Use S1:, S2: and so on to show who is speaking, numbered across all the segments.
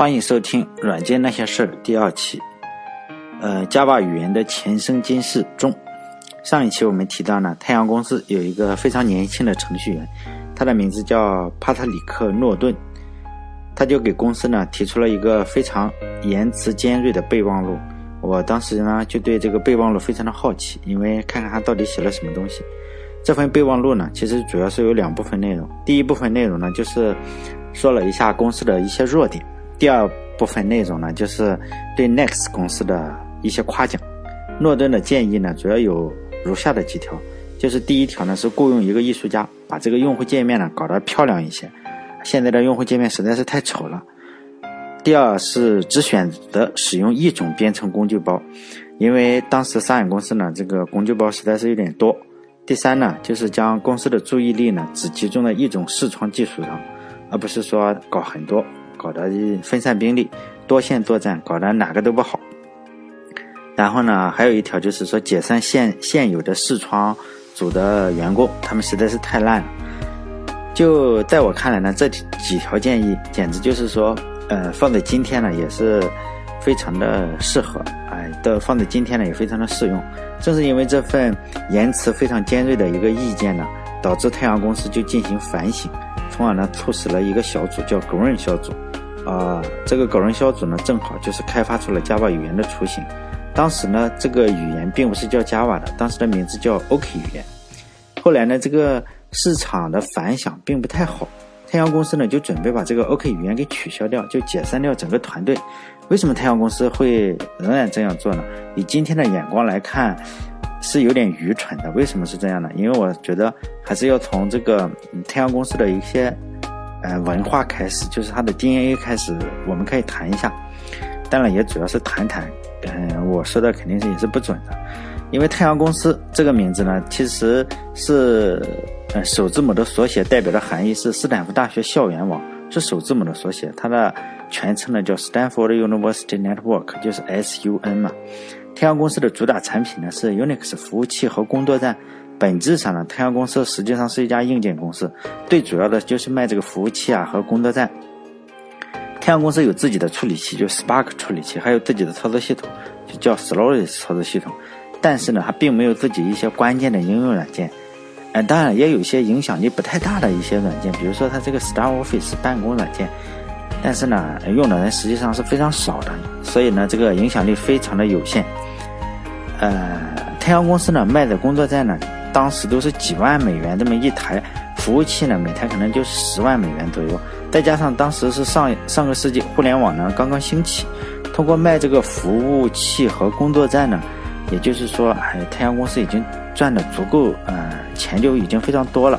S1: 欢迎收听《软件那些事儿》第二期。呃，Java 语言的前生今世中，上一期我们提到呢，太阳公司有一个非常年轻的程序员，他的名字叫帕特里克·诺顿，他就给公司呢提出了一个非常言辞尖锐的备忘录。我当时呢就对这个备忘录非常的好奇，因为看看他到底写了什么东西。这份备忘录呢，其实主要是有两部分内容，第一部分内容呢就是说了一下公司的一些弱点。第二部分内容呢，就是对 Next 公司的一些夸奖。诺顿的建议呢，主要有如下的几条：就是第一条呢，是雇佣一个艺术家，把这个用户界面呢搞得漂亮一些。现在的用户界面实在是太丑了。第二是只选择使用一种编程工具包，因为当时沙眼公司呢，这个工具包实在是有点多。第三呢，就是将公司的注意力呢，只集中在一种视窗技术上，而不是说搞很多。搞得分散兵力，多线作战，搞得哪个都不好。然后呢，还有一条就是说解散现现有的视窗组的员工，他们实在是太烂了。就在我看来呢，这几条建议简直就是说，呃，放在今天呢也是非常的适合，哎，的放在今天呢也非常的适用。正是因为这份言辞非常尖锐的一个意见呢，导致太阳公司就进行反省，从而呢促使了一个小组叫 Green 小组。啊，这个狗人小组呢，正好就是开发出了 Java 语言的雏形。当时呢，这个语言并不是叫 Java 的，当时的名字叫 OK 语言。后来呢，这个市场的反响并不太好，太阳公司呢就准备把这个 OK 语言给取消掉，就解散掉整个团队。为什么太阳公司会仍然这样做呢？以今天的眼光来看，是有点愚蠢的。为什么是这样呢？因为我觉得还是要从这个太阳公司的一些。呃，文化开始就是它的 DNA 开始，我们可以谈一下，当然也主要是谈谈。嗯，我说的肯定是也是不准的，因为太阳公司这个名字呢，其实是呃首字母的缩写，代表的含义是斯坦福大学校园网，是首字母的缩写，它的全称呢叫 Stanford University Network，就是 SUN 嘛。太阳公司的主打产品呢是 Unix 服务器和工作站。本质上呢，太阳公司实际上是一家硬件公司，最主要的就是卖这个服务器啊和工作站。太阳公司有自己的处理器，就 Spark 处理器，还有自己的操作系统，就叫 Solaris 操作系统。但是呢，它并没有自己一些关键的应用软件。嗯，当然也有一些影响力不太大的一些软件，比如说它这个 Star Office 办公软件。但是呢，用的人实际上是非常少的，所以呢，这个影响力非常的有限。呃，太阳公司呢卖的工作站呢。当时都是几万美元这么一台服务器呢，每台可能就十万美元左右。再加上当时是上上个世纪互联网呢刚刚兴起，通过卖这个服务器和工作站呢，也就是说，哎，太阳公司已经赚的足够，呃，钱就已经非常多了。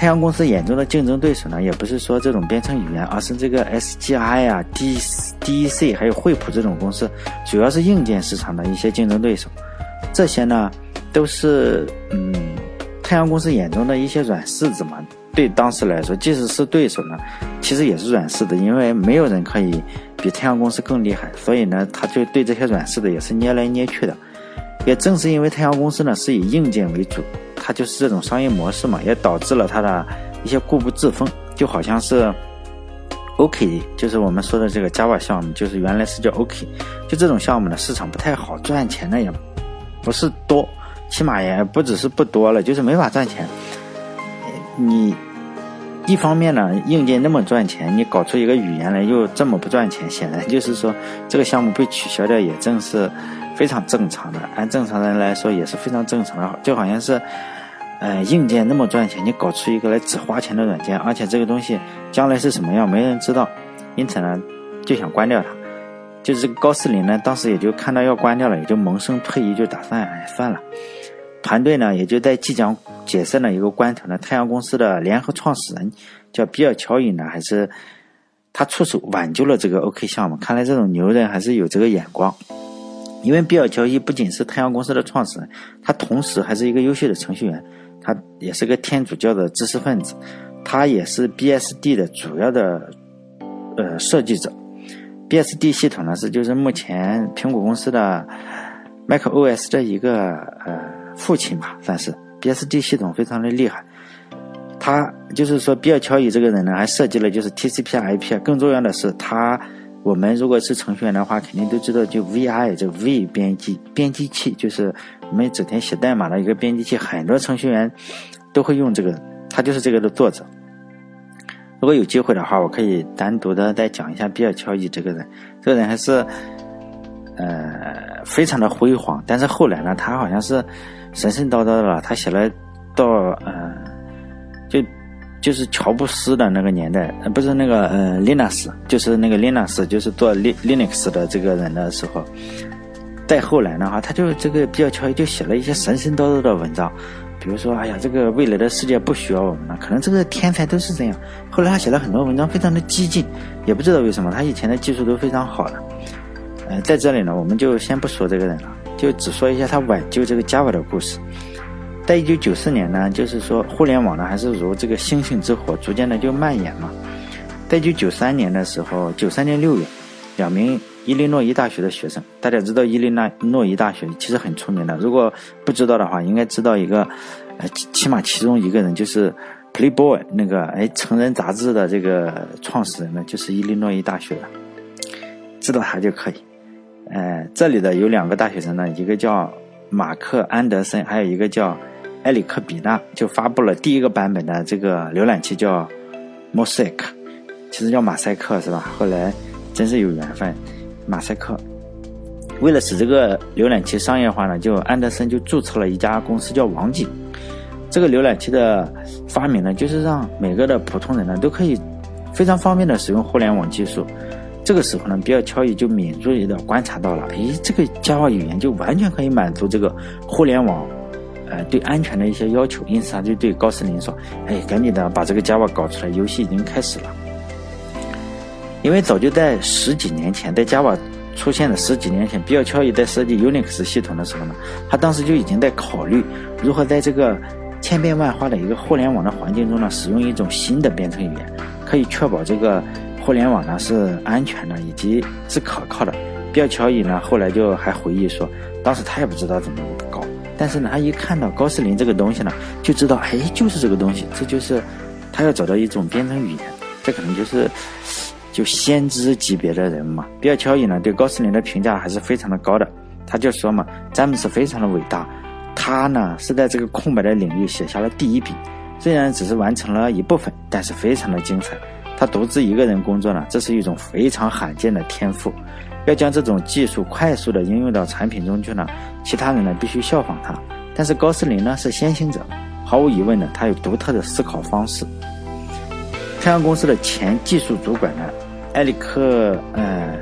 S1: 太阳公司眼中的竞争对手呢，也不是说这种编程语言，而是这个 SGI 啊、D DEC 还有惠普这种公司，主要是硬件市场的一些竞争对手。这些呢。都是嗯，太阳公司眼中的一些软柿子嘛。对当时来说，即使是对手呢，其实也是软柿子，因为没有人可以比太阳公司更厉害。所以呢，他就对这些软柿子也是捏来捏去的。也正是因为太阳公司呢是以硬件为主，它就是这种商业模式嘛，也导致了它的一些固步自封。就好像是 OK，就是我们说的这个 Java 项目，就是原来是叫 OK，就这种项目呢，市场不太好，赚钱呢也不是多。起码也不只是不多了，就是没法赚钱。你一方面呢，硬件那么赚钱，你搞出一个语言来又这么不赚钱，显然就是说这个项目被取消掉也正是非常正常的。按正常人来说也是非常正常的，就好像是，呃，硬件那么赚钱，你搞出一个来只花钱的软件，而且这个东西将来是什么样没人知道，因此呢就想关掉它。就是高斯林呢，当时也就看到要关掉了，也就萌生退役，就打算哎算了。团队呢，也就在即将解散的一个关头呢，太阳公司的联合创始人叫比尔·乔伊呢，还是他出手挽救了这个 OK 项目。看来这种牛人还是有这个眼光。因为比尔·乔伊不仅是太阳公司的创始人，他同时还是一个优秀的程序员，他也是个天主教的知识分子，他也是 BSD 的主要的呃设计者。BSD 系统呢是就是目前苹果公司的 macOS 的一个呃。父亲吧，算是 BSD 系统非常的厉害。他就是说，比尔·乔伊这个人呢，还设计了就是 TCP/IP。更重要的是，他我们如果是程序员的话，肯定都知道，就 VI 这 V 编辑编辑器，就是我们整天写代码的一个编辑器，很多程序员都会用这个。他就是这个的作者。如果有机会的话，我可以单独的再讲一下比尔·乔伊这个人。这个人还是呃非常的辉煌，但是后来呢，他好像是神神叨叨的了。他写了到呃就就是乔布斯的那个年代，呃不是那个呃 Linux，就是那个 Linux，就是做 Linux 的这个人的时候。再后来的话，他就这个比较·乔伊就写了一些神神叨叨的文章。比如说，哎呀，这个未来的世界不需要我们了，可能这个天才都是这样。后来他写了很多文章，非常的激进，也不知道为什么，他以前的技术都非常好的。呃，在这里呢，我们就先不说这个人了，就只说一下他挽救这个 Java 的故事。在一九九四年呢，就是说互联网呢还是如这个星星之火，逐渐的就蔓延嘛。在一九九三年的时候，九三年六月，两名。伊利诺伊大学的学生，大家知道伊利诺伊大学其实很出名的。如果不知道的话，应该知道一个，呃，起码其中一个人就是《Playboy》那个哎成人杂志的这个创始人呢，就是伊利诺伊大学的，知道他就可以。呃，这里的有两个大学生呢，一个叫马克安德森，还有一个叫埃里克比纳，就发布了第一个版本的这个浏览器叫 Mosaic，其实叫马赛克是吧？后来真是有缘分。马赛克为了使这个浏览器商业化呢，就安德森就注册了一家公司叫网景。这个浏览器的发明呢，就是让每个的普通人呢都可以非常方便的使用互联网技术。这个时候呢，比尔·乔伊就敏锐的观察到了，诶，这个 Java 语言就完全可以满足这个互联网呃对安全的一些要求。因此，他就对高斯林说：“哎，赶紧的把这个 Java 搞出来，游戏已经开始了。”因为早就在十几年前，在 Java 出现的十几年前，比尔·乔伊在设计 Unix 系统的时候呢，他当时就已经在考虑如何在这个千变万化的一个互联网的环境中呢，使用一种新的编程语言，可以确保这个互联网呢是安全的以及是可靠的。比尔·乔伊呢后来就还回忆说，当时他也不知道怎么，但是呢，他一看到高斯林这个东西呢，就知道，哎，就是这个东西，这就是他要找到一种编程语言，这可能就是。就先知级别的人嘛，比尔·乔伊呢对高斯林的评价还是非常的高的。他就说嘛，詹姆斯非常的伟大，他呢是在这个空白的领域写下了第一笔，虽然只是完成了一部分，但是非常的精彩。他独自一个人工作呢，这是一种非常罕见的天赋。要将这种技术快速的应用到产品中去呢，其他人呢必须效仿他。但是高斯林呢是先行者，毫无疑问的，他有独特的思考方式。太阳公司的前技术主管呢，埃里克，呃，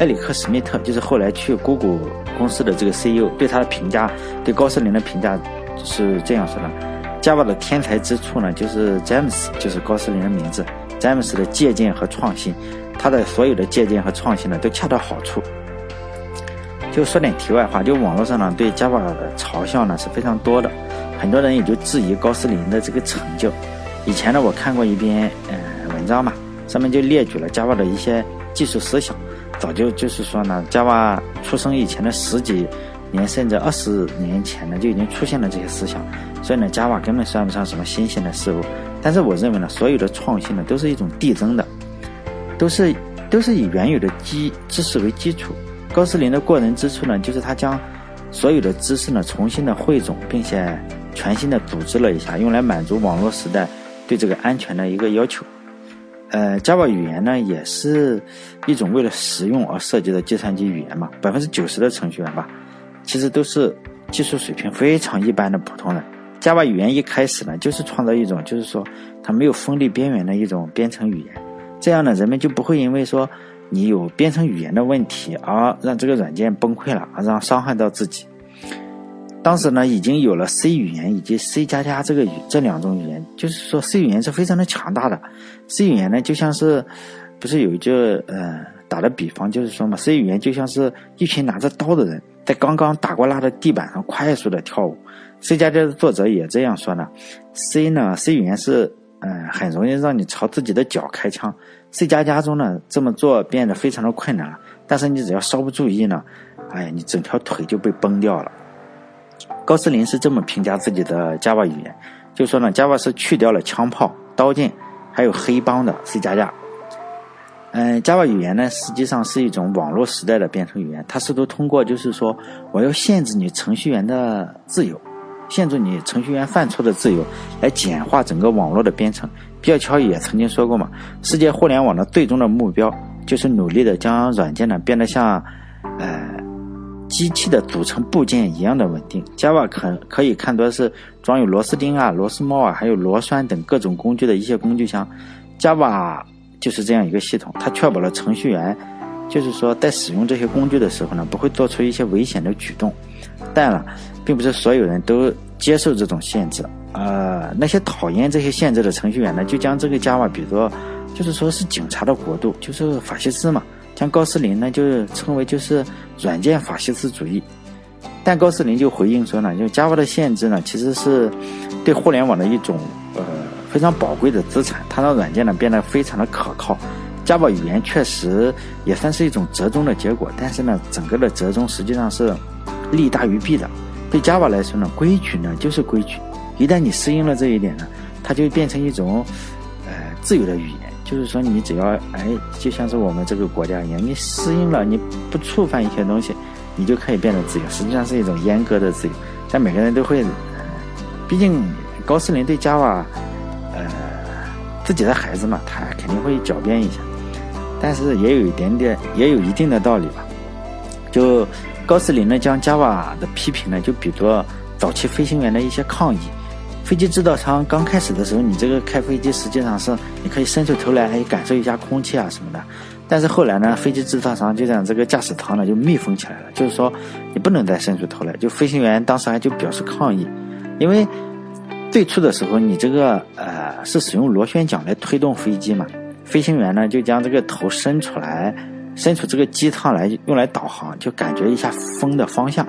S1: 埃里克史密特，就是后来去谷歌公司的这个 CEO，对他的评价，对高斯林的评价是这样说的：Java 的天才之处呢，就是詹姆斯，就是高斯林的名字，詹姆斯的借鉴和创新，他的所有的借鉴和创新呢，都恰到好处。就说点题外话，就网络上呢，对 Java 的嘲笑呢是非常多的，很多人也就质疑高斯林的这个成就。以前呢，我看过一篇呃文章嘛，上面就列举了 Java 的一些技术思想。早就就是说呢，Java 出生以前的十几年甚至二十年前呢，就已经出现了这些思想。所以呢，Java 根本算不上什么新鲜的事物。但是我认为呢，所有的创新呢，都是一种递增的，都是都是以原有的基知识为基础。高斯林的过人之处呢，就是他将所有的知识呢重新的汇总，并且全新的组织了一下，用来满足网络时代。对这个安全的一个要求，呃，Java 语言呢，也是一种为了实用而设计的计算机语言嘛。百分之九十的程序员吧，其实都是技术水平非常一般的普通人。Java 语言一开始呢，就是创造一种，就是说它没有锋利边缘的一种编程语言，这样呢，人们就不会因为说你有编程语言的问题而让这个软件崩溃了，而让伤害到自己。当时呢，已经有了 C 语言以及 C 加加这个语这两种语言，就是说 C 语言是非常的强大的。C 语言呢，就像是，不是有一句呃打的比方，就是说嘛，C 语言就像是一群拿着刀的人在刚刚打过蜡的地板上快速的跳舞。C 加加的作者也这样说呢。C 呢，C 语言是嗯很容易让你朝自己的脚开枪。C 加加中呢，这么做变得非常的困难了。但是你只要稍不注意呢，哎呀，你整条腿就被崩掉了。高斯林是这么评价自己的 Java 语言：就说呢，Java 是去掉了枪炮、刀剑，还有黑帮的 C 加加。嗯，Java 语言呢，实际上是一种网络时代的编程语言，它试图通过就是说，我要限制你程序员的自由，限制你程序员犯错的自由，来简化整个网络的编程。比尔·乔也曾经说过嘛，世界互联网的最终的目标就是努力的将软件呢变得像，呃。机器的组成部件一样的稳定，Java 可可以看作是装有螺丝钉啊、螺丝帽啊，还有螺栓等各种工具的一些工具箱。Java 就是这样一个系统，它确保了程序员，就是说在使用这些工具的时候呢，不会做出一些危险的举动。但了，并不是所有人都接受这种限制。呃，那些讨厌这些限制的程序员呢，就将这个 Java 比作，就是说是警察的国度，就是法西斯嘛。将高斯林呢，就称为就是软件法西斯主义，但高斯林就回应说呢，就 Java 的限制呢，其实是对互联网的一种非常宝贵的资产，它让软件呢变得非常的可靠。Java 语言确实也算是一种折中的结果，但是呢，整个的折中实际上是利大于弊的。对 Java 来说呢，规矩呢就是规矩，一旦你适应了这一点呢，它就变成一种呃自由的语言。就是说，你只要哎，就像是我们这个国家一样，你适应了，你不触犯一些东西，你就可以变得自由。实际上是一种阉割的自由，但每个人都会，毕竟高斯林对 Java，呃，自己的孩子嘛，他肯定会狡辩一下，但是也有一点点，也有一定的道理吧。就高斯林呢，将 Java 的批评呢，就比作早期飞行员的一些抗议。飞机制造商刚开始的时候，你这个开飞机实际上是你可以伸出头来，哎，感受一下空气啊什么的。但是后来呢，飞机制造商就让这个驾驶舱呢就密封起来了，就是说你不能再伸出头来。就飞行员当时还就表示抗议，因为最初的时候你这个呃是使用螺旋桨来推动飞机嘛，飞行员呢就将这个头伸出来，伸出这个机舱来用来导航，就感觉一下风的方向。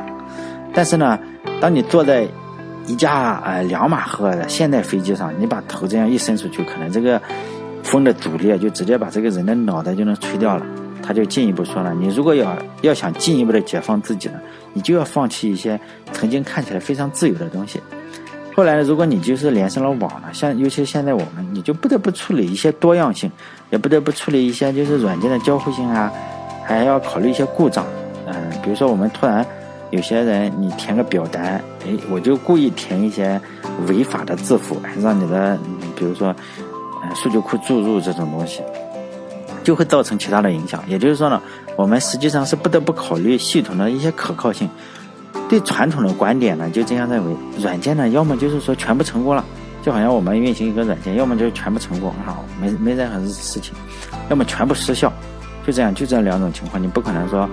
S1: 但是呢，当你坐在一架呃两马赫的现代飞机上，你把头这样一伸出去，可能这个风的阻力就直接把这个人的脑袋就能吹掉了。他就进一步说了，你如果要要想进一步的解放自己呢，你就要放弃一些曾经看起来非常自由的东西。后来，如果你就是连上了网了，像尤其现在我们，你就不得不处理一些多样性，也不得不处理一些就是软件的交互性啊，还要考虑一些故障。嗯，比如说我们突然。有些人，你填个表单，哎，我就故意填一些违法的字符，让你的，比如说，呃，数据库注入这种东西，就会造成其他的影响。也就是说呢，我们实际上是不得不考虑系统的一些可靠性。对传统的观点呢，就这样认为，软件呢，要么就是说全部成功了，就好像我们运行一个软件，要么就是全部成功啊，没没任何事情，要么全部失效，就这样，就这两种情况，你不可能说。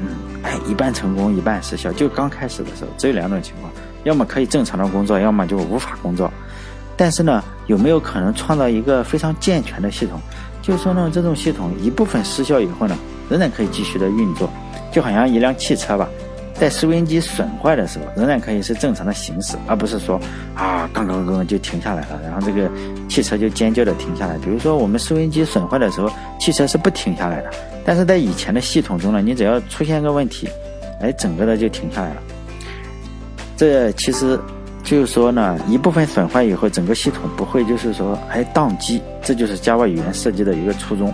S1: 嗯哎，一半成功，一半失效。就刚开始的时候，只有两种情况：要么可以正常的工作，要么就无法工作。但是呢，有没有可能创造一个非常健全的系统？就是说呢，这种系统一部分失效以后呢，仍然可以继续的运作。就好像一辆汽车吧，在收音机损坏的时候，仍然可以是正常的行驶，而不是说啊，刚刚刚就停下来了，然后这个汽车就尖叫的停下来。比如说我们收音机损坏的时候，汽车是不停下来的。但是在以前的系统中呢，你只要出现个问题，哎，整个的就停下来了。这其实就是说呢，一部分损坏以后，整个系统不会就是说哎宕机，这就是 Java 语言设计的一个初衷。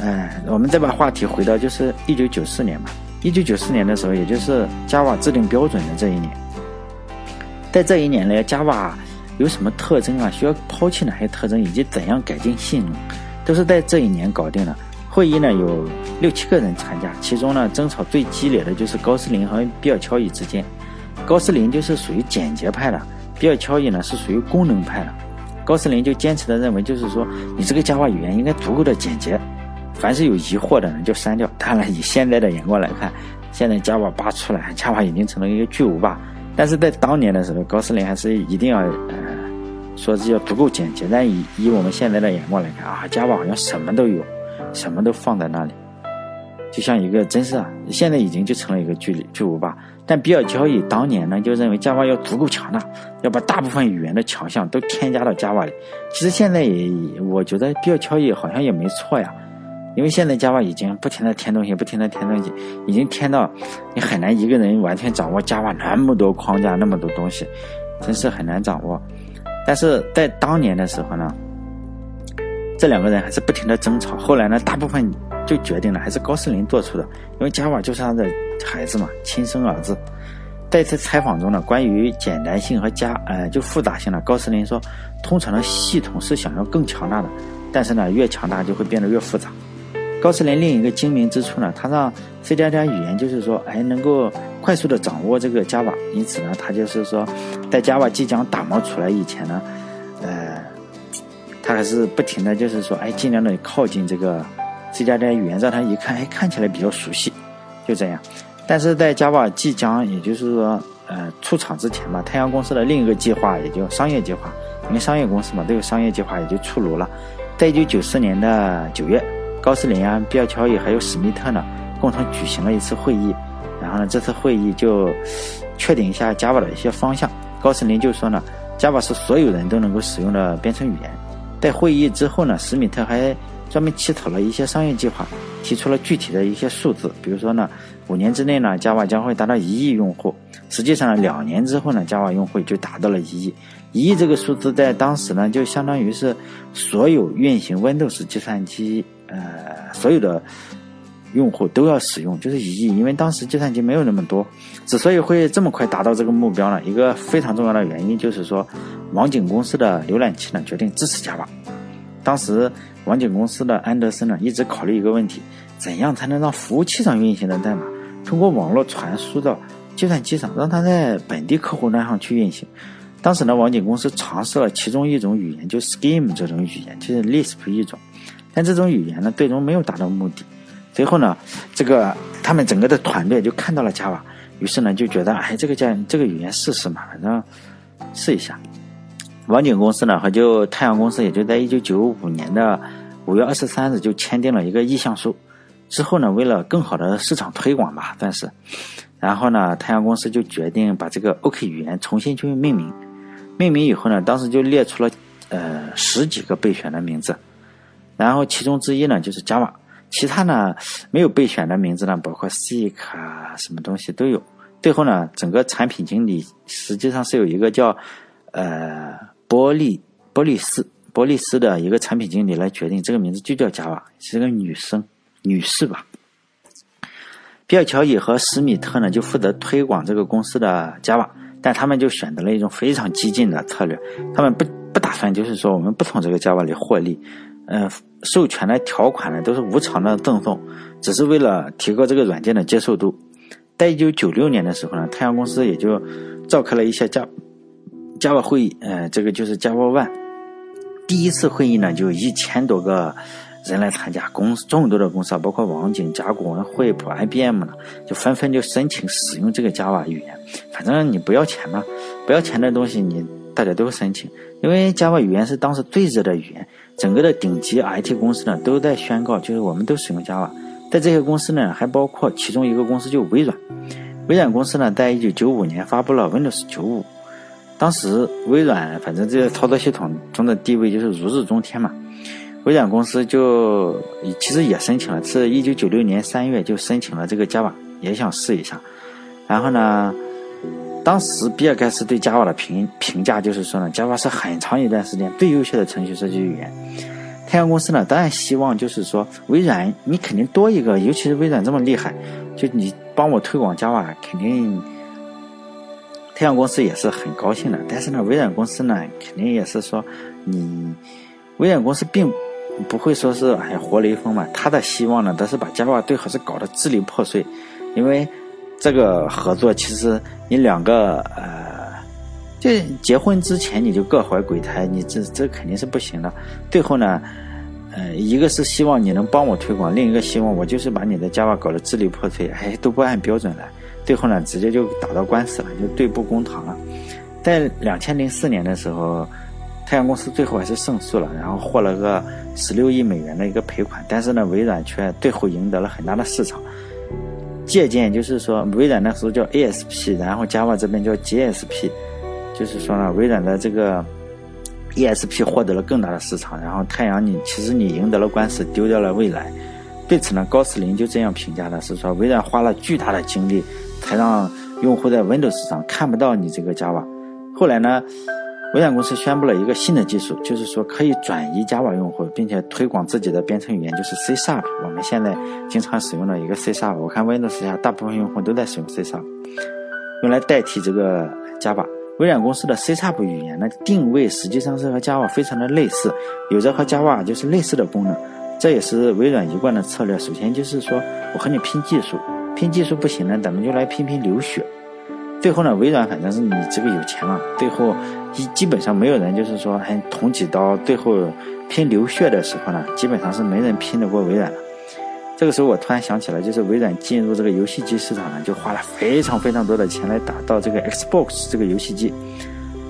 S1: 哎，我们再把话题回到就是一九九四年吧。一九九四年的时候，也就是 Java 制定标准的这一年，在这一年呢，Java 有什么特征啊？需要抛弃哪些特征，以及怎样改进性能，都是在这一年搞定了。会议呢有六七个人参加，其中呢争吵最激烈的就是高斯林和比尔乔伊之间。高斯林就是属于简洁派的，比尔乔伊呢是属于功能派的。高斯林就坚持的认为，就是说你这个 Java 语言应该足够的简洁，凡是有疑惑的人就删掉。当然，以现在的眼光来看，现在 Java 八出来，Java 已经成了一个巨无霸。但是在当年的时候，高斯林还是一定要呃说是要足够简洁。但以以我们现在的眼光来看啊，Java 好像什么都有。什么都放在那里，就像一个真是啊，现在已经就成了一个巨巨无霸。但比尔交易当年呢，就认为 Java 要足够强大，要把大部分语言的强项都添加到 Java 里。其实现在也，我觉得比尔交易好像也没错呀，因为现在 Java 已经不停的添东西，不停的添东西，已经添到你很难一个人完全掌握 Java 那么多框架那么多东西，真是很难掌握。但是在当年的时候呢，这两个人还是不停的争吵。后来呢，大部分就决定了还是高斯林做出的，因为 Java 就是他的孩子嘛，亲生儿子。在一次采访中呢，关于简单性和加呃就复杂性呢，高斯林说，通常的系统是想要更强大的，但是呢，越强大就会变得越复杂。高斯林另一个精明之处呢，他让 C 加加语言就是说，哎，能够快速的掌握这个 Java，因此呢，他就是说，在 Java 即将打磨出来以前呢，呃，他还是不停的就是说，哎，尽量的靠近这个 C 加加语言，让他一看，哎，看起来比较熟悉，就这样。但是在 Java 即将，也就是说，呃，出厂之前吧，太阳公司的另一个计划，也就商业计划，因为商业公司嘛，都有商业计划，也就出炉了。在一九九四年的九月。高斯林啊，比尔乔伊还有史密特呢，共同举行了一次会议。然后呢，这次会议就确定一下 Java 的一些方向。高斯林就说呢，Java 是所有人都能够使用的编程语言。在会议之后呢，史密特还专门起草了一些商业计划，提出了具体的一些数字。比如说呢，五年之内呢，Java 将会达到一亿用户。实际上，两年之后呢，Java 用户就达到了一亿。一亿这个数字在当时呢，就相当于是所有运行 Windows 计算机。呃，所有的用户都要使用，就是一，因为当时计算机没有那么多。之所以会这么快达到这个目标呢，一个非常重要的原因就是说，网景公司的浏览器呢决定支持 Java。当时网景公司的安德森呢一直考虑一个问题：怎样才能让服务器上运行的代码通过网络传输到计算机上，让它在本地客户端上去运行？当时呢，网景公司尝试了其中一种语言，就 Scheme 这种语言，就是 Lisp 一种。但这种语言呢，最终没有达到目的。最后呢，这个他们整个的团队就看到了 Java，于是呢就觉得，哎，这个叫这个语言试试嘛，反正试一下。网景公司呢和就太阳公司也就在一九九五年的五月二十三日就签订了一个意向书。之后呢，为了更好的市场推广吧，算是，然后呢，太阳公司就决定把这个 OK 语言重新去命名。命名以后呢，当时就列出了呃十几个备选的名字。然后其中之一呢就是 Java，其他呢没有备选的名字呢，包括 C 卡，什么东西都有。最后呢，整个产品经理实际上是有一个叫呃波利波利斯波利斯的一个产品经理来决定，这个名字就叫 Java，是个女生女士吧。比尔乔伊和史密特呢就负责推广这个公司的 Java，但他们就选择了一种非常激进的策略，他们不不打算就是说我们不从这个 Java 里获利。呃，授权的条款呢都是无偿的赠送，只是为了提高这个软件的接受度。在一九九六年的时候呢，太阳公司也就召开了一些 Java Java 会议，呃，这个就是 Java One。第一次会议呢，就一千多个人来参加，公司众多的公司啊，包括网景、甲骨文、惠普、IBM 呢，就纷纷就申请使用这个 Java 语言。反正你不要钱嘛，不要钱的东西你大家都申请，因为 Java 语言是当时最热的语言。整个的顶级 IT 公司呢，都在宣告，就是我们都使用 Java。在这些公司呢，还包括其中一个公司，就微软。微软公司呢，在一九九五年发布了 Windows 九五。当时微软反正这个操作系统中的地位就是如日中天嘛。微软公司就其实也申请了，是一九九六年三月就申请了这个 Java，也想试一下。然后呢？当时比尔盖茨对 Java 的评评价就是说呢，Java 是很长一段时间最优秀的程序设计语言。太阳公司呢，当然希望就是说，微软你肯定多一个，尤其是微软这么厉害，就你帮我推广 Java，肯定太阳公司也是很高兴的。但是呢，微软公司呢，肯定也是说，你微软公司并不会说是哎活雷锋嘛，他的希望呢，都是把 Java 最好是搞得支离破碎，因为。这个合作其实你两个呃，就结婚之前你就各怀鬼胎，你这这肯定是不行的。最后呢，呃，一个是希望你能帮我推广，另一个希望我就是把你的 Java 搞得支离破碎，哎，都不按标准来。最后呢，直接就打到官司了，就对簿公堂了。在两千零四年的时候，太阳公司最后还是胜诉了，然后获了个十六亿美元的一个赔款，但是呢，微软却最后赢得了很大的市场。借鉴就是说，微软那时候叫 ASP，然后 Java 这边叫 GSP，就是说呢，微软的这个 ESP 获得了更大的市场，然后太阳你其实你赢得了官司，丢掉了未来。对此呢，高斯林就这样评价的，是说微软花了巨大的精力，才让用户在 Windows 上看不到你这个 Java。后来呢，微软公司宣布了一个新的技术，就是说可以转移 Java 用户，并且推广自己的编程语言，就是 C Sharp。我们现在经常使用的一个 C Sharp，我看 Windows 下大部分用户都在使用 C Sharp，用来代替这个 Java。微软公司的 C Sharp 语言呢，定位实际上是和 Java 非常的类似，有着和 Java 就是类似的功能。这也是微软一贯的策略。首先就是说我和你拼技术，拼技术不行呢，咱们就来拼拼流血。最后呢，微软反正是你这个有钱了，最后一基本上没有人就是说还捅几刀，最后拼流血的时候呢，基本上是没人拼得过微软的。这个时候我突然想起来，就是微软进入这个游戏机市场呢，就花了非常非常多的钱来打造这个 Xbox 这个游戏机。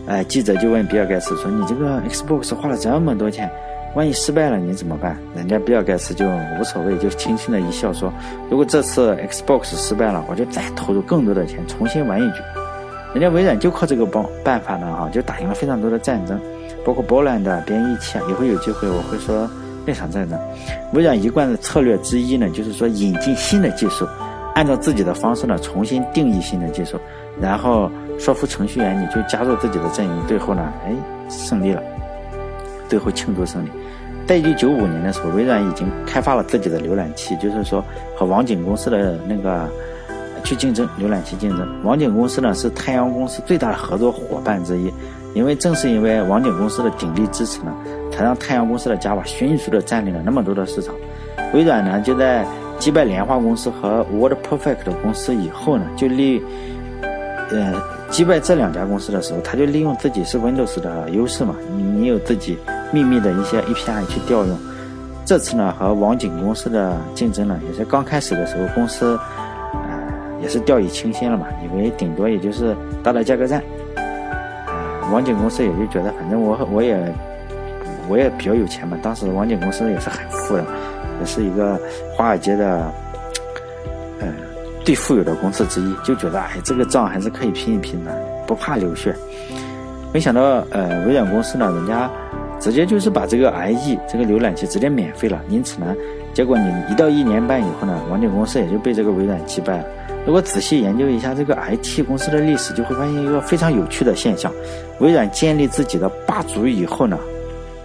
S1: 哎，记者就问比尔盖茨说：“你这个 Xbox 花了这么多钱？”万一失败了你怎么办？人家比尔盖茨就无所谓，就轻轻的一笑说：“如果这次 Xbox 失败了，我就再投入更多的钱重新玩一局。”人家微软就靠这个办办法呢，哈，就打赢了非常多的战争，包括波兰的编译器啊。以后有机会我会说那场战争。微软一贯的策略之一呢，就是说引进新的技术，按照自己的方式呢重新定义新的技术，然后说服程序员你就加入自己的阵营，最后呢，哎，胜利了。最后庆祝胜利，在一九九五年的时候，微软已经开发了自己的浏览器，就是说和网景公司的那个去竞争浏览器竞争。网景公司呢是太阳公司最大的合作伙伴之一，因为正是因为网景公司的鼎力支持呢，才让太阳公司的 Java 迅速的占领了那么多的市场。微软呢就在击败莲花公司和 WordPerfect 公司以后呢，就利，呃，击败这两家公司的时候，他就利用自己是 Windows 的优势嘛，你你有自己。秘密的一些 API 去调用，这次呢和网景公司的竞争呢，也是刚开始的时候，公司呃也是掉以轻心了嘛，以为顶多也就是打打价格战，呃网景公司也就觉得反正我我也我也比较有钱嘛，当时网景公司也是很富的，也是一个华尔街的呃最富有的公司之一，就觉得哎这个仗还是可以拼一拼的，不怕流血。没想到呃微软公司呢，人家。直接就是把这个 IE 这个浏览器直接免费了，因此呢，结果你一到一年半以后呢，网景公司也就被这个微软击败了。如果仔细研究一下这个 IT 公司的历史，就会发现一个非常有趣的现象：微软建立自己的霸主以后呢，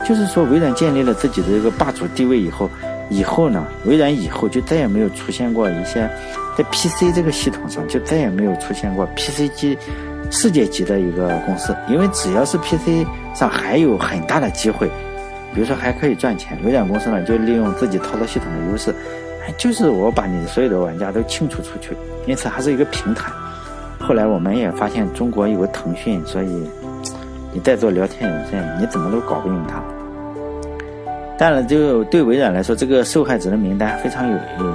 S1: 就是说微软建立了自己的这个霸主地位以后，以后呢，微软以后就再也没有出现过一些在 PC 这个系统上就再也没有出现过 PC 机。世界级的一个公司，因为只要是 PC 上还有很大的机会，比如说还可以赚钱，微软公司呢就利用自己操作系统的优势，就是我把你所有的玩家都清除出去，因此还是一个平台。后来我们也发现中国有个腾讯，所以你在做聊天软件，你怎么都搞不赢它。但是，就对微软来说，这个受害者的名单非常有有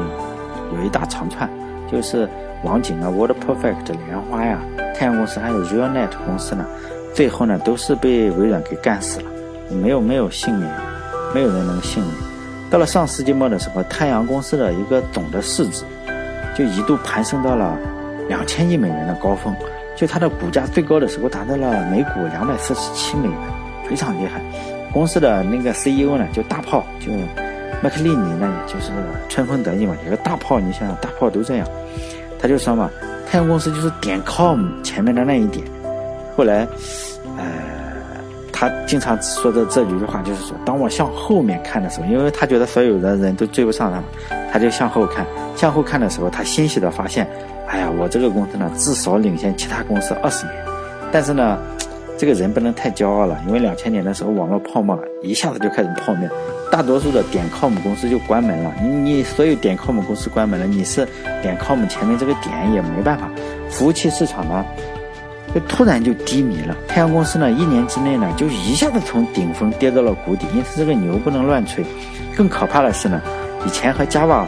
S1: 有一大长串，就是网景啊、WordPerfect、莲花呀。太阳公司还有 RealNet 公司呢，最后呢都是被微软给干死了，没有没有幸免，没有人能幸免。到了上世纪末的时候，太阳公司的一个总的市值就一度攀升到了两千亿美元的高峰，就它的股价最高的时候达到了每股两百四十七美元，非常厉害。公司的那个 CEO 呢就大炮，就麦克利尼呢也就是春风得意嘛，有个大炮，你想想大炮都这样，他就说嘛。太阳公司就是点 com 前面的那一点，后来，呃，他经常说的这一句话就是说，当我向后面看的时候，因为他觉得所有的人都追不上他，他就向后看，向后看的时候，他欣喜的发现，哎呀，我这个公司呢，至少领先其他公司二十年，但是呢，这个人不能太骄傲了，因为两千年的时候网络泡沫一下子就开始破灭。大多数的点 com 公司就关门了，你你所有点 com 公司关门了，你是点 com 前面这个点也没办法。服务器市场呢，就突然就低迷了。太阳公司呢，一年之内呢，就一下子从顶峰跌到了谷底，因此这个牛不能乱吹。更可怕的是呢，以前和 Java，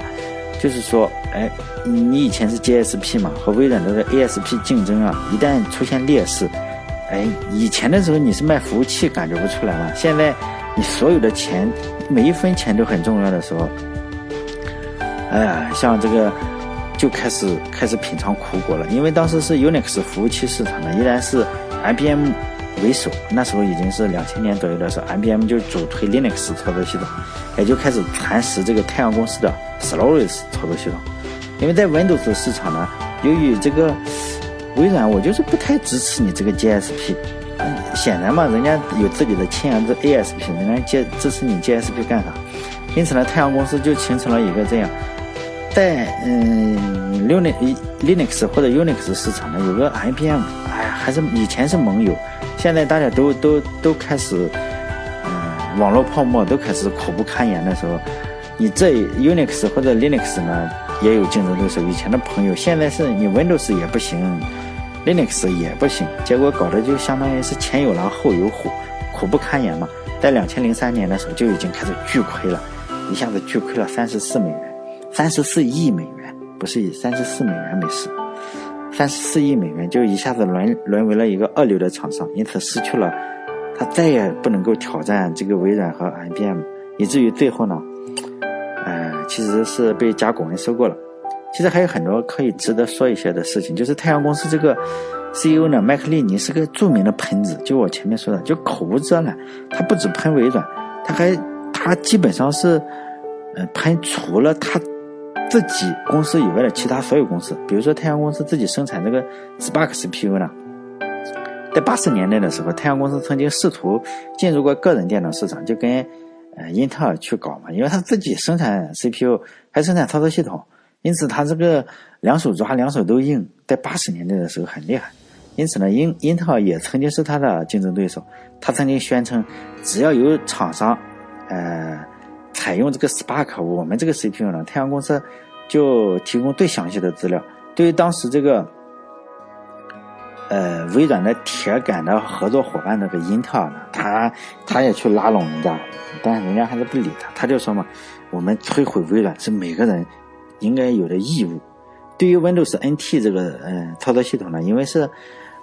S1: 就是说，哎，你以前是 JSP 嘛，和微软的 ASP 竞争啊，一旦出现劣势，哎，以前的时候你是卖服务器感觉不出来了，现在。你所有的钱，每一分钱都很重要的时候，哎呀，像这个就开始开始品尝苦果了。因为当时是 Unix 服务器市场呢，依然是 IBM 为首。那时候已经是两千年左右的时候，IBM 就主推 Linux 操作系统，也就开始蚕食这个太阳公司的 Solaris 操作系统。因为在 Windows 市场呢，由于这个微软，我就是不太支持你这个 GSP。显然嘛，人家有自己的亲儿子 ASP，人家接支持你 GSP 干啥？因此呢，太阳公司就形成了一个这样，在嗯 Linux Linux 或者 Unix 市场呢，有个 IBM，哎，还是以前是盟友，现在大家都都都开始，嗯，网络泡沫都开始苦不堪言的时候，你这 Unix 或者 Linux 呢也有竞争对手，以前的朋友，现在是你 Windows 也不行。Linux 也不行，结果搞得就相当于是前有狼后有虎，苦不堪言嘛。在两千零三年的时候就已经开始巨亏了，一下子巨亏了三十四美元，三十四亿美元，不是以三十四美元没事，三十四亿美元就一下子沦沦为了一个二流的厂商，因此失去了，他再也不能够挑战这个微软和 IBM，以至于最后呢，其实是被甲骨文收购了。其实还有很多可以值得说一些的事情，就是太阳公司这个 CEO 呢，麦克利尼是个著名的喷子，就我前面说的，就口无遮拦。他不止喷微软，他还他基本上是，呃，喷除了他自己公司以外的其他所有公司。比如说太阳公司自己生产这个 Spark CPU 呢，在八十年代的时候，太阳公司曾经试图进入过个人电脑市场，就跟呃英特尔去搞嘛，因为他自己生产 CPU，还生产操作系统。因此，他这个两手抓，两手都硬，在八十年代的时候很厉害。因此呢，英英特尔也曾经是他的竞争对手。他曾经宣称，只要有厂商，呃，采用这个 Spark，我们这个 CPU 呢，太阳公司就提供最详细的资料。对于当时这个，呃，微软的铁杆的合作伙伴那个英特尔呢，他他也去拉拢人家，但是人家还是不理他。他就说嘛，我们摧毁微软是每个人。应该有的义务。对于 Windows NT 这个嗯操作系统呢，因为是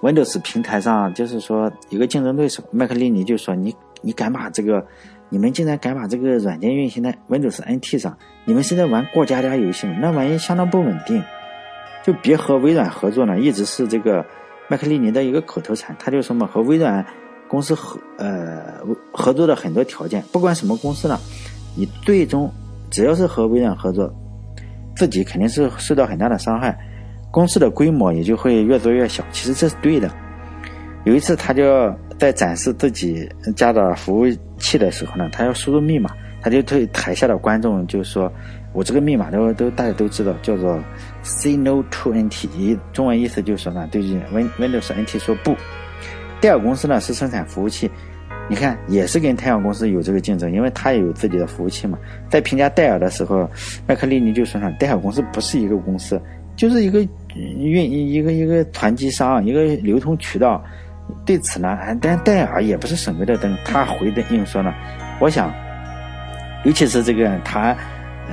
S1: Windows 平台上，就是说有个竞争对手，麦克利尼就说你你敢把这个，你们竟然敢把这个软件运行在 Windows NT 上，你们是在玩过家家游戏吗？那玩意相当不稳定，就别和微软合作呢，一直是这个麦克利尼的一个口头禅。他就说嘛，和微软公司合呃合作的很多条件，不管什么公司呢，你最终只要是和微软合作。自己肯定是受到很大的伤害，公司的规模也就会越做越小。其实这是对的。有一次，他就要在展示自己家的服务器的时候呢，他要输入密码，他就对台下的观众就说：“我这个密码都都大家都知道，叫做 ‘Say No to NT’，中文意思就是说呢，对 Win Windows NT 说不。”戴尔公司呢是生产服务器。你看，也是跟太阳公司有这个竞争，因为他也有自己的服务器嘛。在评价戴尔的时候，麦克利尼就说：“呢，戴尔公司不是一个公司，就是一个运一个一个团机商，一个流通渠道。”对此呢，但戴尔也不是省油的灯。他回的应说呢：“我想，尤其是这个他，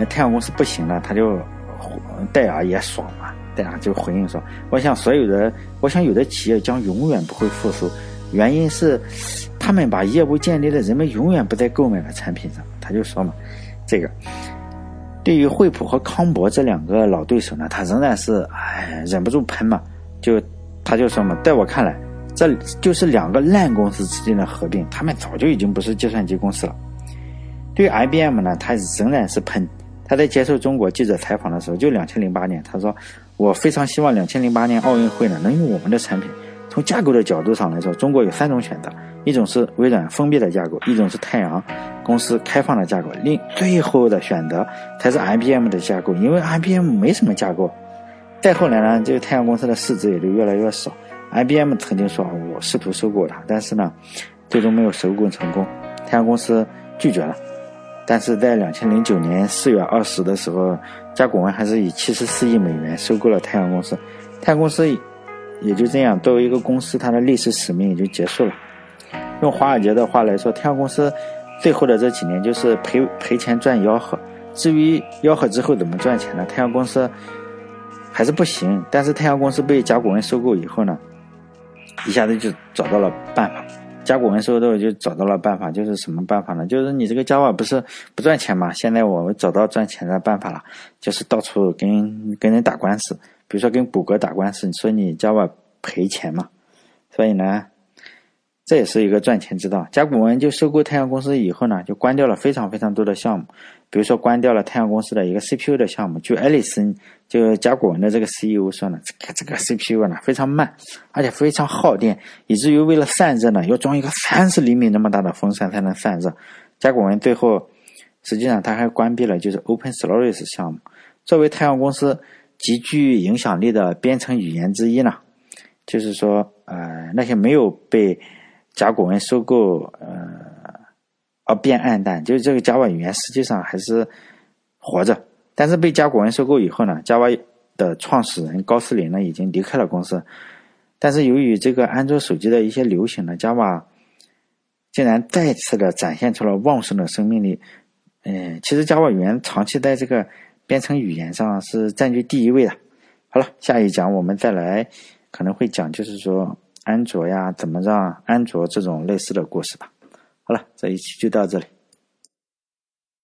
S1: 太阳公司不行了，他就戴尔也爽嘛。戴尔就回应说：我想所有的，我想有的企业将永远不会复苏，原因是。”他们把业务建立在人们永远不再购买的产品上，他就说嘛，这个对于惠普和康柏这两个老对手呢，他仍然是哎忍不住喷嘛，就他就说嘛，在我看来，这就是两个烂公司之间的合并，他们早就已经不是计算机公司了。对于 IBM 呢，他仍然是喷。他在接受中国记者采访的时候，就两千零八年，他说我非常希望两千零八年奥运会呢能用我们的产品。从架构的角度上来说，中国有三种选择。一种是微软封闭的架构，一种是太阳公司开放的架构，另最后的选择才是 IBM 的架构，因为 IBM 没什么架构。再后来呢，这个太阳公司的市值也就越来越少。IBM 曾经说我试图收购它，但是呢，最终没有收购成功，太阳公司拒绝了。但是在两千零九年四月二十的时候，甲骨文还是以七十四亿美元收购了太阳公司，太阳公司也就这样作为一个公司，它的历史使命也就结束了。用华尔街的话来说，太阳公司最后的这几年就是赔赔钱赚吆喝。至于吆喝之后怎么赚钱呢？太阳公司还是不行。但是太阳公司被甲骨文收购以后呢，一下子就找到了办法。甲骨文收购就找到了办法，就是什么办法呢？就是你这个 Java 不是不赚钱嘛？现在我们找到赚钱的办法了，就是到处跟跟人打官司，比如说跟谷歌打官司，你说你 Java 赔钱嘛。所以呢。这也是一个赚钱之道。甲骨文就收购太阳公司以后呢，就关掉了非常非常多的项目，比如说关掉了太阳公司的一个 CPU 的项目。据艾利森，就甲骨文的这个 CEO 说呢，这个这个 CPU 呢非常慢，而且非常耗电，以至于为了散热呢，要装一个三十厘米那么大的风扇才能散热。甲骨文最后实际上他还关闭了就是 Open Source 项目。作为太阳公司极具影响力的编程语言之一呢，就是说呃那些没有被甲骨文收购，呃，而变暗淡，就是这个 Java 语言实际上还是活着，但是被甲骨文收购以后呢，Java 的创始人高斯林呢已经离开了公司，但是由于这个安卓手机的一些流行呢，Java 竟然再次的展现出了旺盛的生命力。嗯，其实 Java 语言长期在这个编程语言上是占据第一位的。好了，下一讲我们再来可能会讲，就是说。安卓呀，怎么让安卓这种类似的故事吧？好了，这一期就到这里。